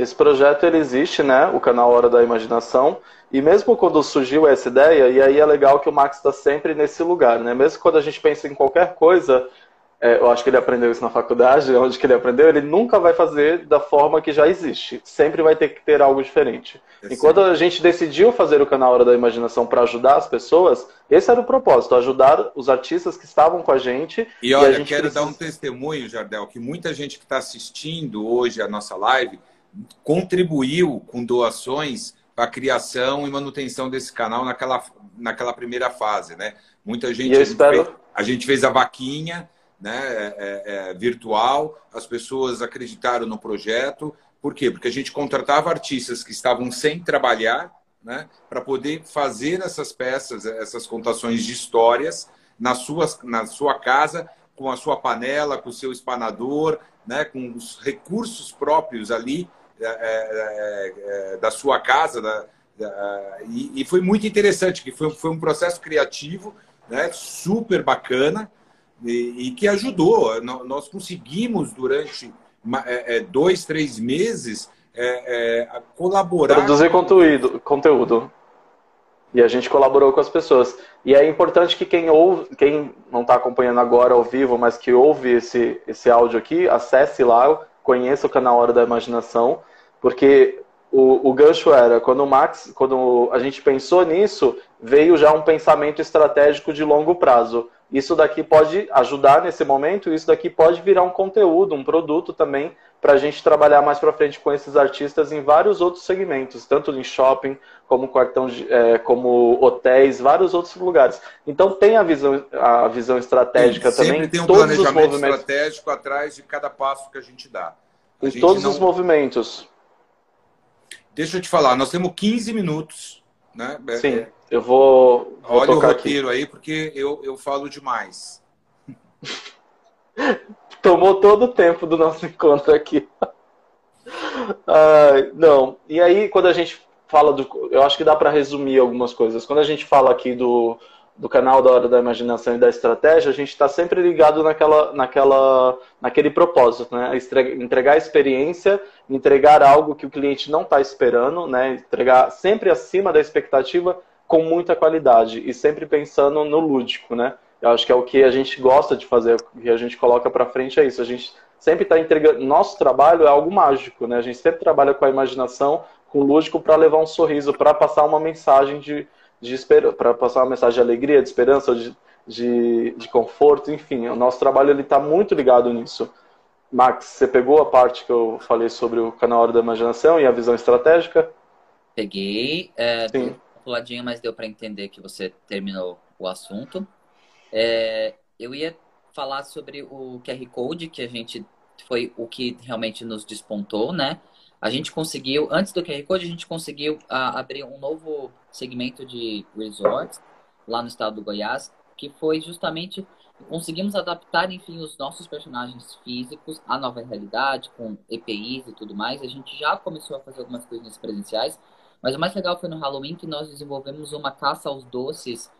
esse projeto ele existe, né? O canal Hora da Imaginação. E mesmo quando surgiu essa ideia, e aí é legal que o Max está sempre nesse lugar, né? Mesmo quando a gente pensa em qualquer coisa, é, eu acho que ele aprendeu isso na faculdade, onde que ele aprendeu, ele nunca vai fazer da forma que já existe. Sempre vai ter que ter algo diferente. É Enquanto a gente decidiu fazer o canal Hora da Imaginação para ajudar as pessoas, esse era o propósito, ajudar os artistas que estavam com a gente. E olha, e quero precisa... dar um testemunho, Jardel, que muita gente que está assistindo hoje a nossa live contribuiu com doações para a criação e manutenção desse canal naquela, naquela primeira fase, né? Muita gente, a gente, espero... fez, a gente fez a vaquinha, né, é, é, é, virtual, as pessoas acreditaram no projeto. Por quê? Porque a gente contratava artistas que estavam sem trabalhar, né, para poder fazer essas peças, essas contações de histórias na sua, na sua casa, com a sua panela, com o seu espanador, né, com os recursos próprios ali é, é, é, da sua casa. Da, da, e, e, foi muito interessante, que foi, foi um processo criativo né, super bacana e, e que ajudou. Nós conseguimos, durante dois, três meses, colaborar. Produzir conteúdo, conteúdo. E a gente colaborou com as pessoas. E é importante que quem ouve, quem não está acompanhando agora ao vivo, mas que ouve esse, esse áudio aqui, acesse lá, conheça o canal Hora da Imaginação, porque o, o gancho era, quando o Max, quando a gente pensou nisso, veio já um pensamento estratégico de longo prazo. Isso daqui pode ajudar nesse momento, isso daqui pode virar um conteúdo, um produto também, para a gente trabalhar mais para frente com esses artistas em vários outros segmentos, tanto em shopping, como cartão é, como hotéis, vários outros lugares. Então tem a visão, a visão estratégica também. Sempre tem um planejamento estratégico atrás de cada passo que a gente dá. A em todos não... os movimentos. Deixa eu te falar, nós temos 15 minutos. Né? Sim, é, eu vou. vou Olha o roteiro aqui. aí, porque eu, eu falo demais. Tomou todo o tempo do nosso encontro aqui. não, e aí quando a gente fala do. Eu acho que dá para resumir algumas coisas. Quando a gente fala aqui do, do canal da Hora da Imaginação e da Estratégia, a gente está sempre ligado naquela, naquela, naquele propósito, né? Entregar experiência, entregar algo que o cliente não está esperando, né? Entregar sempre acima da expectativa com muita qualidade e sempre pensando no lúdico, né? Eu acho que é o que a gente gosta de fazer, o que a gente coloca para frente é isso. A gente sempre está entregando. Nosso trabalho é algo mágico, né? A gente sempre trabalha com a imaginação, com o lúdico para levar um sorriso, para passar uma mensagem de, de para passar uma mensagem de alegria, de esperança, de, de, de conforto, enfim, o nosso trabalho ele está muito ligado nisso. Max, você pegou a parte que eu falei sobre o canal Hora da Imaginação e a visão estratégica? Peguei, é, Sim. puladinho, mas deu para entender que você terminou o assunto. É, eu ia falar sobre o QR Code, que a gente foi o que realmente nos despontou, né? A gente conseguiu, antes do QR Code, a gente conseguiu a, abrir um novo segmento de resorts lá no estado do Goiás, que foi justamente conseguimos adaptar, enfim, os nossos personagens físicos à nova realidade, com EPIs e tudo mais. A gente já começou a fazer algumas coisas presenciais, mas o mais legal foi no Halloween que nós desenvolvemos uma caça aos doces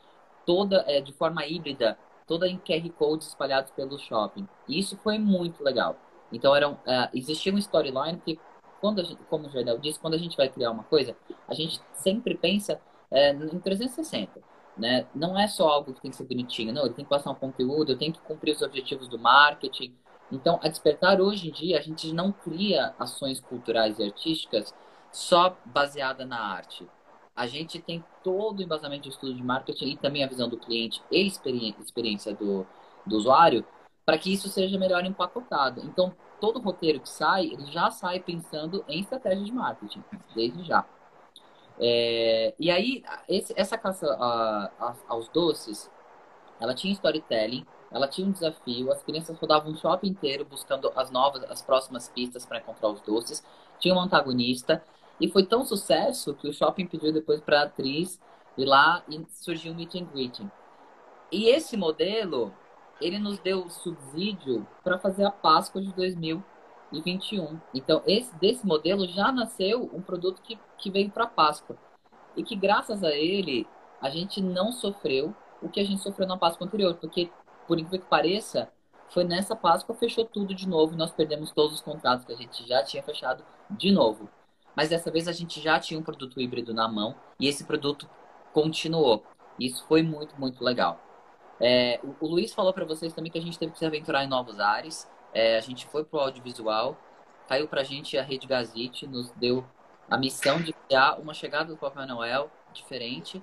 toda é, de forma híbrida, toda em QR codes espalhados pelo shopping. E isso foi muito legal. Então eram, é, existia um storyline que, quando gente, como o Jardel disse, quando a gente vai criar uma coisa, a gente sempre pensa é, em 360. Né? Não é só algo que tem que ser bonitinho, não. Ele tem que passar um conteúdo, eu tenho que cumprir os objetivos do marketing. Então, a Despertar, hoje em dia, a gente não cria ações culturais e artísticas só baseada na arte. A gente tem todo o embasamento de estudo de marketing e também a visão do cliente e experiência do, do usuário para que isso seja melhor empacotado. Então, todo roteiro que sai, ele já sai pensando em estratégia de marketing, desde já. É, e aí, esse, essa caça a, a, aos doces, ela tinha storytelling, ela tinha um desafio, as crianças rodavam o shopping inteiro buscando as novas, as próximas pistas para encontrar os doces, tinha um antagonista, e foi tão sucesso que o shopping pediu depois para a atriz ir lá e surgiu o meet and greeting. E esse modelo, ele nos deu subsídio para fazer a Páscoa de 2021. Então, esse, desse modelo já nasceu um produto que, que veio para a Páscoa. E que, graças a ele, a gente não sofreu o que a gente sofreu na Páscoa anterior. Porque, por incrível que pareça, foi nessa Páscoa fechou tudo de novo. Nós perdemos todos os contratos que a gente já tinha fechado de novo. Mas dessa vez a gente já tinha um produto híbrido na mão e esse produto continuou. Isso foi muito, muito legal. É, o, o, Luiz falou para vocês também que a gente teve que se aventurar em novos ares. É, a gente foi pro audiovisual, caiu pra gente a Rede Gazette, nos deu a missão de criar uma chegada do Papai Noel diferente.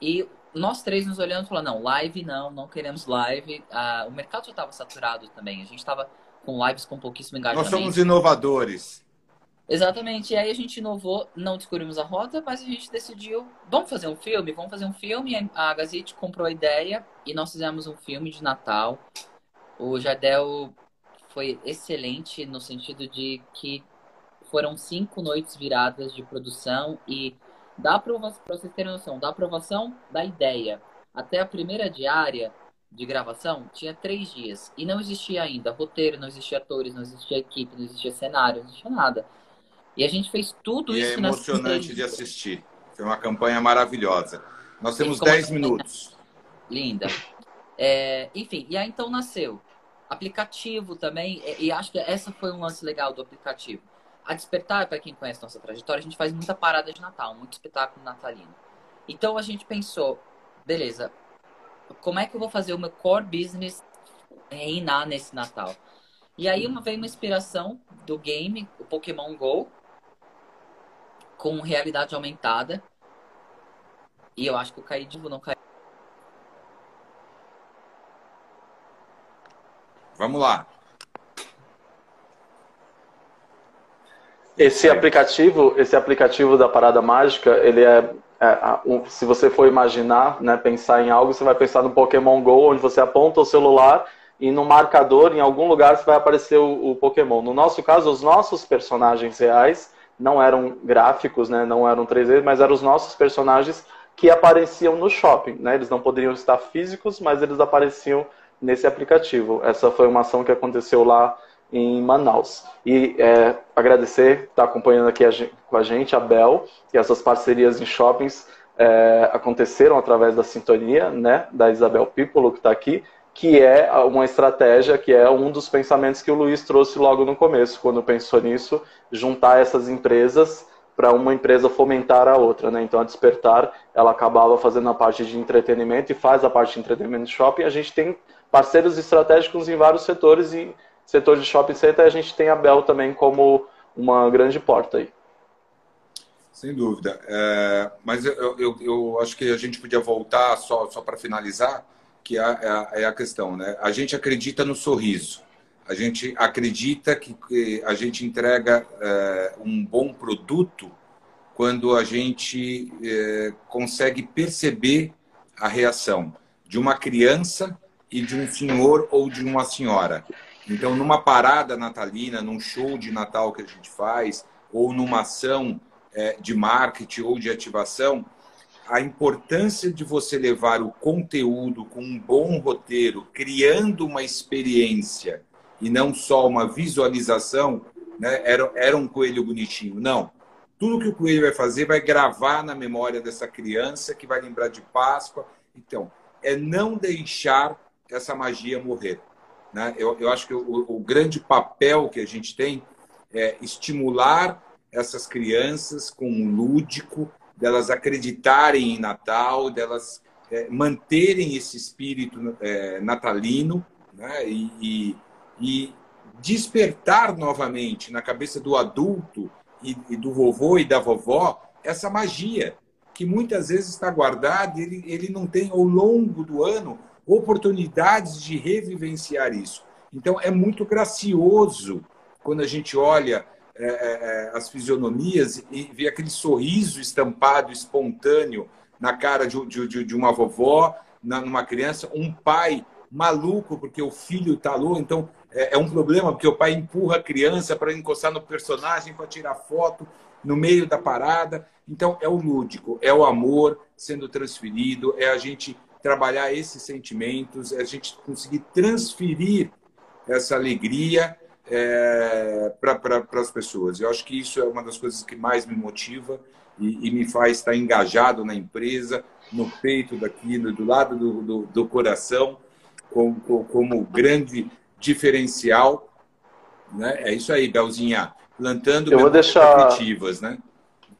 E nós três nos olhando e falando, não, live não, não queremos live. Ah, o mercado já estava saturado também. A gente estava com lives com pouquíssimo engajamento. Nós somos inovadores. Exatamente. E aí a gente inovou, não descobrimos a rota, mas a gente decidiu, vamos fazer um filme? Vamos fazer um filme. A Gazette comprou a ideia e nós fizemos um filme de Natal. O Jardel foi excelente no sentido de que foram cinco noites viradas de produção e da aprovação, para vocês terem noção, da aprovação da ideia até a primeira diária de gravação tinha três dias e não existia ainda roteiro, não existia atores, não existia equipe, não existia cenário, não existia nada. E a gente fez tudo e isso. É emocionante de assistir. Foi uma campanha maravilhosa. Nós temos 10 minutos. Linda. É, enfim, e aí então nasceu. Aplicativo também, e acho que essa foi um lance legal do aplicativo. A Despertar, para quem conhece nossa trajetória, a gente faz muita parada de Natal, muito espetáculo natalino. Então a gente pensou, beleza, como é que eu vou fazer o meu core business reinar nesse Natal? E aí uma, veio uma inspiração do game, o Pokémon GO, com realidade aumentada. E eu acho que eu caí de não caí. Vamos lá. Esse aplicativo, esse aplicativo da Parada Mágica, ele é, é um, se você for imaginar, né, pensar em algo, você vai pensar no Pokémon Go, onde você aponta o celular e no marcador, em algum lugar, vai aparecer o, o Pokémon. No nosso caso, os nossos personagens reais não eram gráficos, né, não eram 3D, mas eram os nossos personagens que apareciam no shopping. Né? Eles não poderiam estar físicos, mas eles apareciam nesse aplicativo. Essa foi uma ação que aconteceu lá em Manaus. E é, agradecer estar acompanhando aqui a gente, com a gente, a Bel, e essas parcerias em shoppings é, aconteceram através da sintonia né, da Isabel Pipolo, que está aqui, que é uma estratégia, que é um dos pensamentos que o Luiz trouxe logo no começo, quando pensou nisso, juntar essas empresas para uma empresa fomentar a outra, né? Então a Despertar, ela acabava fazendo a parte de entretenimento e faz a parte de entretenimento shopping. A gente tem parceiros estratégicos em vários setores e setor de shopping center a gente tem a Bel também como uma grande porta aí. Sem dúvida. É, mas eu, eu, eu, acho que a gente podia voltar, só, só para finalizar, que é a, é a questão, né? A gente acredita no sorriso. A gente acredita que, que a gente entrega é, um bom produto quando a gente é, consegue perceber a reação de uma criança e de um senhor ou de uma senhora. Então, numa parada natalina, num show de Natal que a gente faz, ou numa ação é, de marketing ou de ativação, a importância de você levar o conteúdo com um bom roteiro, criando uma experiência e não só uma visualização, né? era, era um coelho bonitinho. Não. Tudo que o coelho vai fazer vai gravar na memória dessa criança, que vai lembrar de Páscoa. Então, é não deixar essa magia morrer. Né? Eu, eu acho que o, o grande papel que a gente tem é estimular essas crianças com um lúdico, delas acreditarem em Natal, delas é, manterem esse espírito é, natalino né? e, e, e, despertar novamente na cabeça do adulto e, e, do vovô e da vovó essa magia que muitas vezes está guardada, ele, ele não tem ao longo do ano oportunidades de revivenciar isso. Então é muito gracioso quando a gente olha é, é, é, as fisionomias e ver aquele sorriso estampado, espontâneo na cara de, de, de uma vovó, na, numa criança, um pai maluco porque o filho está louco, então é, é, um problema porque o pai empurra a criança para encostar no personagem para tirar foto no meio da parada. Então é o lúdico, é o amor sendo transferido, é a gente trabalhar esses sentimentos, é a gente conseguir transferir essa alegria é, para as pessoas. Eu acho que isso é uma das coisas que mais me motiva e, e me faz estar engajado na empresa, no peito daquilo, do lado do, do, do coração, como, como grande diferencial. Né? É isso aí, Belzinha. Plantando eu vou deixar... né?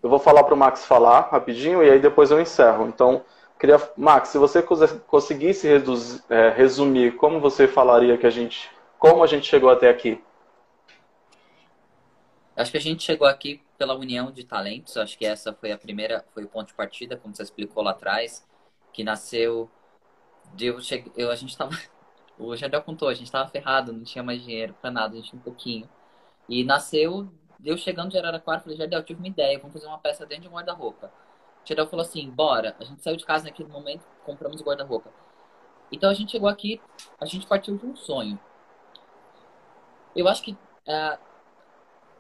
Eu vou falar para o Max falar rapidinho e aí depois eu encerro. Então, queria, Max, se você conseguisse reduzir, é, resumir como você falaria que a gente, como a gente chegou até aqui. Acho que a gente chegou aqui pela união de talentos. Acho que essa foi a primeira, foi o ponto de partida, como você explicou lá atrás, que nasceu eu, cheguei, eu a gente tava o Jardel contou, a gente tava ferrado, não tinha mais dinheiro para nada, a gente tinha um pouquinho. E nasceu, eu chegando de Araraquara, falei, Jardel, tive uma ideia, vamos fazer uma peça dentro de um guarda-roupa. Jardel falou assim, bora. A gente saiu de casa naquele momento, compramos o guarda-roupa. Então a gente chegou aqui, a gente partiu de um sonho. Eu acho que uh,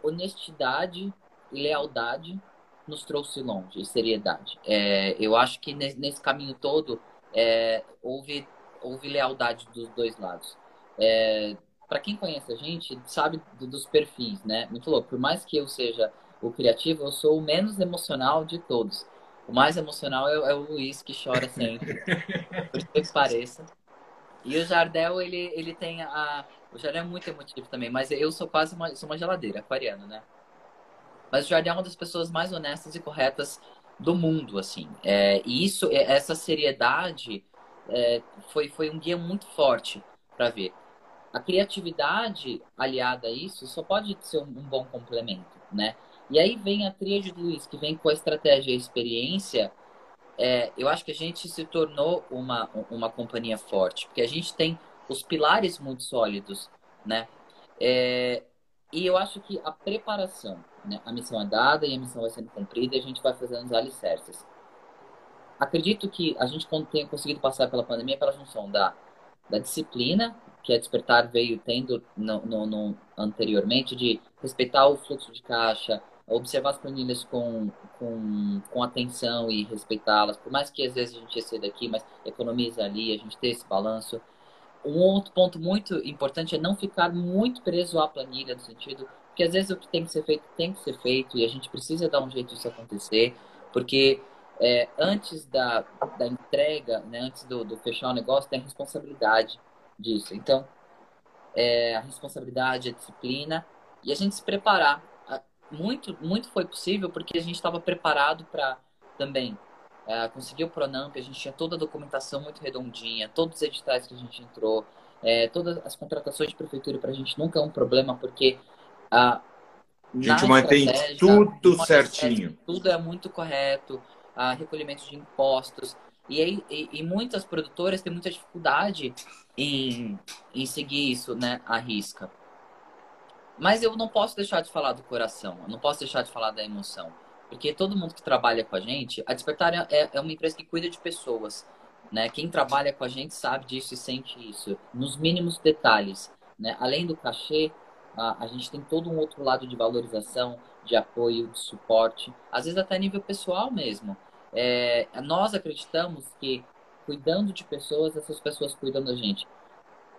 honestidade e lealdade nos trouxe longe, e seriedade. É, eu acho que nesse, nesse caminho todo é, houve, houve lealdade dos dois lados. É, para quem conhece a gente, sabe dos perfis, né? Me falou, por mais que eu seja o criativo, eu sou o menos emocional de todos. O mais emocional é, é o Luiz, que chora sempre, por que pareça. E o Jardel, ele, ele tem a, o Jardim é muito emotivo também, mas eu sou quase uma, sou uma geladeira, aquariano, né? Mas o Jardim é uma das pessoas mais honestas e corretas do mundo, assim. É, e isso, é, essa seriedade é, foi, foi um guia muito forte para ver. A criatividade aliada a isso só pode ser um, um bom complemento, né? E aí vem a tríade do Luiz, que vem com a estratégia e a experiência. É, eu acho que a gente se tornou uma, uma companhia forte, porque a gente tem os pilares muito sólidos, né? É, e eu acho que a preparação, né? A missão é dada e a missão vai sendo cumprida e a gente vai fazendo os alicerces. Acredito que a gente tenha conseguido passar pela pandemia pela junção da, da disciplina, que a Despertar veio tendo no, no, no anteriormente, de respeitar o fluxo de caixa, observar as planilhas com, com, com atenção e respeitá-las, por mais que às vezes a gente exceda aqui, mas economiza ali, a gente ter esse balanço um outro ponto muito importante é não ficar muito preso à planilha, no sentido que às vezes o que tem que ser feito tem que ser feito e a gente precisa dar um jeito disso acontecer, porque é, antes da, da entrega, né, antes do, do, fechar o negócio, tem a responsabilidade disso. Então, é, a responsabilidade, a disciplina e a gente se preparar. Muito, muito foi possível porque a gente estava preparado para também é, conseguiu o Pronamp, a gente tinha toda a documentação muito redondinha, todos os editais que a gente entrou, é, todas as contratações de prefeitura para a gente nunca é um problema, porque a, a gente mantém tudo certinho. Tudo é muito correto, a recolhimento de impostos. E, aí, e, e, muitas produtoras têm muita dificuldade em, em seguir isso, né, à risca. Mas eu não posso deixar de falar do coração, eu não posso deixar de falar da emoção. Porque todo mundo que trabalha com a gente, a Despertar é, é uma empresa que cuida de pessoas. Né? Quem trabalha com a gente sabe disso e sente isso, nos mínimos detalhes. Né? Além do cachê, a, a gente tem todo um outro lado de valorização, de apoio, de suporte, às vezes até nível pessoal mesmo. É, nós acreditamos que cuidando de pessoas, essas pessoas cuidam da gente.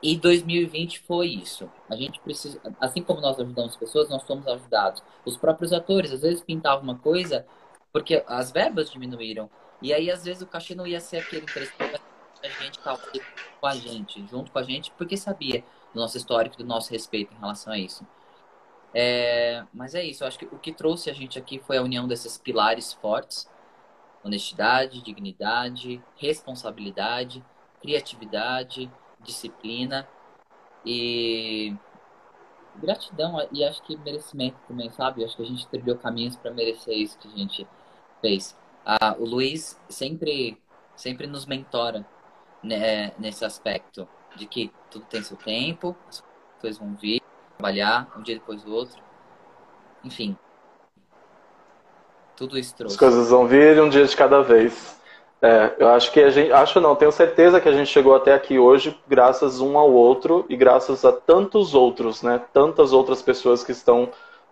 E 2020 foi isso. A gente precisa, assim como nós ajudamos pessoas, nós somos ajudados. Os próprios atores, às vezes pintavam uma coisa porque as verbas diminuíram. E aí, às vezes, o cachê não ia ser aquele interessante. A gente estava com a gente, junto com a gente, porque sabia do nosso histórico, do nosso respeito em relação a isso. É, mas é isso, eu acho que o que trouxe a gente aqui foi a união desses pilares fortes: honestidade, dignidade, responsabilidade, criatividade, disciplina e gratidão e acho que merecimento também, sabe? Acho que a gente trilhou caminhos para merecer isso que a gente fez. Ah, o Luiz sempre, sempre nos mentora né, nesse aspecto de que tudo tem seu tempo, as coisas vão vir, trabalhar um dia depois do outro. Enfim. Tudo isso trouxe. As coisas vão vir um dia de cada vez. É, eu acho que a gente, acho não, tenho certeza que a gente chegou até aqui hoje graças um ao outro e graças a tantos outros, né? Tantas outras pessoas que estão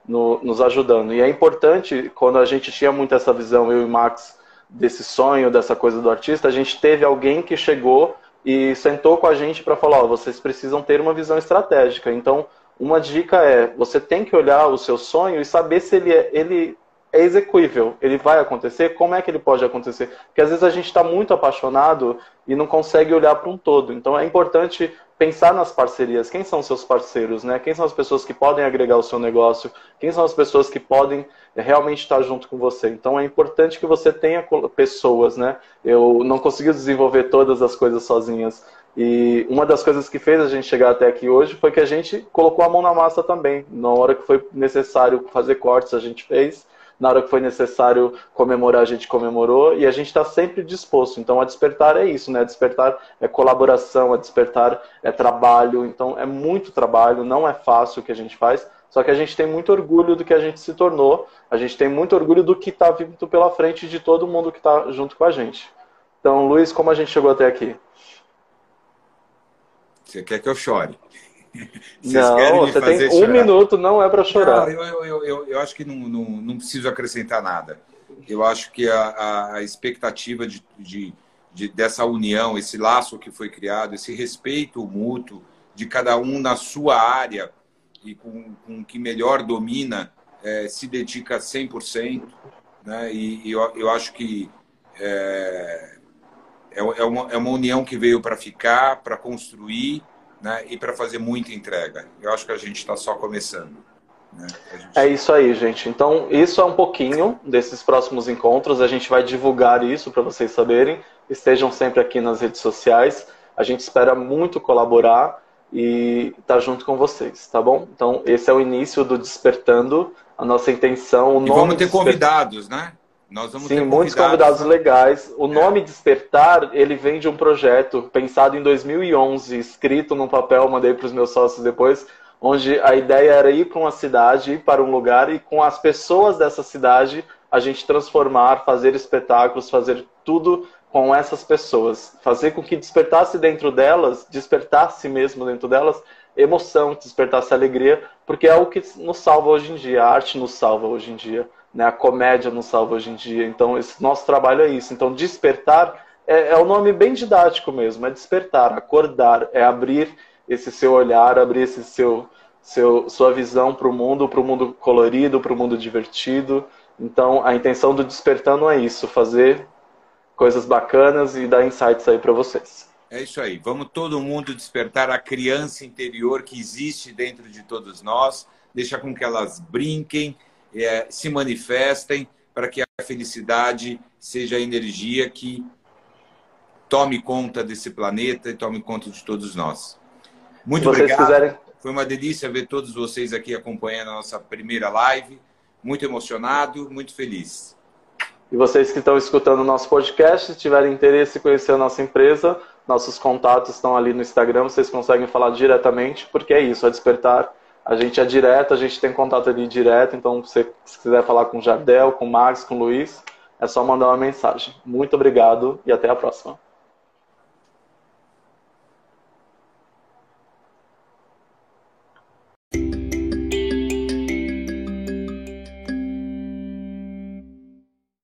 no, nos ajudando. E é importante, quando a gente tinha muito essa visão, eu e Max, desse sonho, dessa coisa do artista, a gente teve alguém que chegou e sentou com a gente para falar: ó, vocês precisam ter uma visão estratégica. Então, uma dica é: você tem que olhar o seu sonho e saber se ele é, ele é execuível, ele vai acontecer, como é que ele pode acontecer? Porque às vezes a gente está muito apaixonado e não consegue olhar para um todo. Então é importante pensar nas parcerias. Quem são seus parceiros, né? Quem são as pessoas que podem agregar o seu negócio? Quem são as pessoas que podem realmente estar junto com você? Então é importante que você tenha pessoas, né? Eu não consegui desenvolver todas as coisas sozinhas. E uma das coisas que fez a gente chegar até aqui hoje foi que a gente colocou a mão na massa também. Na hora que foi necessário fazer cortes, a gente fez na hora que foi necessário comemorar, a gente comemorou e a gente está sempre disposto. Então, a despertar é isso, né? A despertar é colaboração, a despertar é trabalho. Então, é muito trabalho, não é fácil o que a gente faz, só que a gente tem muito orgulho do que a gente se tornou, a gente tem muito orgulho do que está vindo pela frente de todo mundo que está junto com a gente. Então, Luiz, como a gente chegou até aqui? Você quer que eu chore? não, você tem um chorar? minuto, não é para chorar. Não, eu, eu, eu, eu, acho que não, não, não preciso acrescentar nada. Eu acho que a, a expectativa de, de, de, dessa união, esse laço que foi criado, esse respeito mútuo de cada um na sua área e com, com o que melhor domina, é, se dedica 100%. Né? E, e eu, eu acho que é, é, é, uma, é uma união que veio para ficar, para construir né, e para fazer muita entrega. Eu acho que a gente está só começando. Né? Gente... É isso aí, gente. Então, isso é um pouquinho desses próximos encontros. A gente vai divulgar isso para vocês saberem. Estejam sempre aqui nas redes sociais. A gente espera muito colaborar e estar tá junto com vocês, tá bom? Então, esse é o início do Despertando. A nossa intenção. O e vamos ter convidados, né? Nós vamos Sim, muitos convidados legais. O é. nome Despertar, ele vem de um projeto pensado em 2011, escrito num papel, mandei para os meus sócios depois, onde a ideia era ir para uma cidade, ir para um lugar e com as pessoas dessa cidade a gente transformar, fazer espetáculos, fazer tudo com essas pessoas, fazer com que despertasse dentro delas, despertasse mesmo dentro delas emoção, despertasse alegria, porque é o que nos salva hoje em dia, a arte nos salva hoje em dia né? A comédia nos salva hoje em dia. Então, esse nosso trabalho é isso. Então, despertar é, é o nome bem didático mesmo. É despertar, acordar, é abrir esse seu olhar, abrir esse seu, seu sua visão para o mundo, para o mundo colorido, para o mundo divertido. Então, a intenção do despertando é isso, fazer coisas bacanas e dar insights aí para vocês. É isso aí. Vamos todo mundo despertar a criança interior que existe dentro de todos nós, deixar com que elas brinquem, é, se manifestem para que a felicidade seja a energia que tome conta desse planeta e tome conta de todos nós. Muito obrigado. Quiserem... Foi uma delícia ver todos vocês aqui acompanhando a nossa primeira live. Muito emocionado, muito feliz. E vocês que estão escutando o nosso podcast, se tiverem interesse em conhecer a nossa empresa, nossos contatos estão ali no Instagram, vocês conseguem falar diretamente, porque é isso, a Despertar, a gente é direto, a gente tem contato ali direto, então se você quiser falar com o Jardel, com o Max, com o Luiz, é só mandar uma mensagem. Muito obrigado e até a próxima.